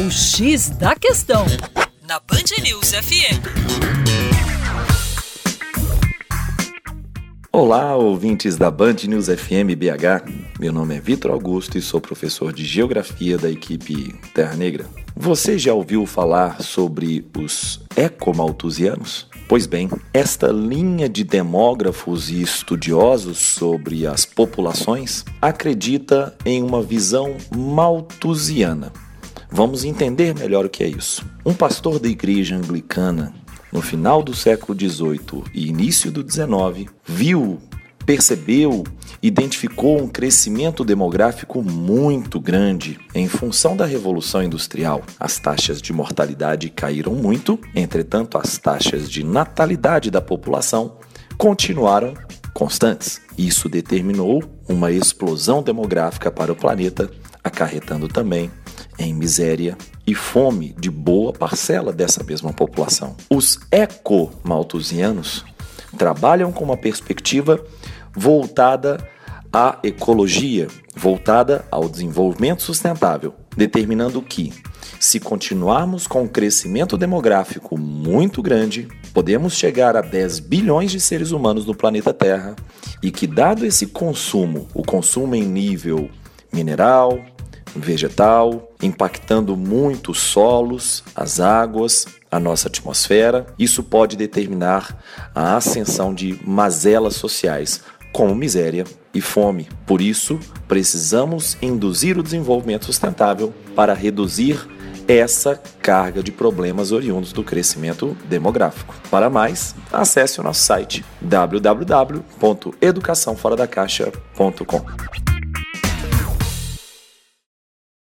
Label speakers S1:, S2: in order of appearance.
S1: O X da Questão, na Band News FM.
S2: Olá, ouvintes da Band News FM BH. Meu nome é Vitor Augusto e sou professor de Geografia da equipe Terra Negra. Você já ouviu falar sobre os ecomaltusianos? Pois bem, esta linha de demógrafos e estudiosos sobre as populações acredita em uma visão malthusiana. Vamos entender melhor o que é isso. Um pastor da igreja anglicana, no final do século XVIII e início do XIX, viu percebeu, identificou um crescimento demográfico muito grande em função da Revolução Industrial. As taxas de mortalidade caíram muito, entretanto, as taxas de natalidade da população continuaram constantes. Isso determinou uma explosão demográfica para o planeta, acarretando também em miséria e fome de boa parcela dessa mesma população. Os eco-malthusianos trabalham com uma perspectiva voltada à ecologia, voltada ao desenvolvimento sustentável, determinando que, se continuarmos com um crescimento demográfico muito grande, podemos chegar a 10 bilhões de seres humanos no planeta Terra e que, dado esse consumo, o consumo em nível mineral, vegetal, impactando muito os solos, as águas, a nossa atmosfera, isso pode determinar a ascensão de mazelas sociais, como miséria e fome. Por isso, precisamos induzir o desenvolvimento sustentável para reduzir essa carga de problemas oriundos do crescimento demográfico. Para mais, acesse o nosso site www.educaçãoforadacaixa.com.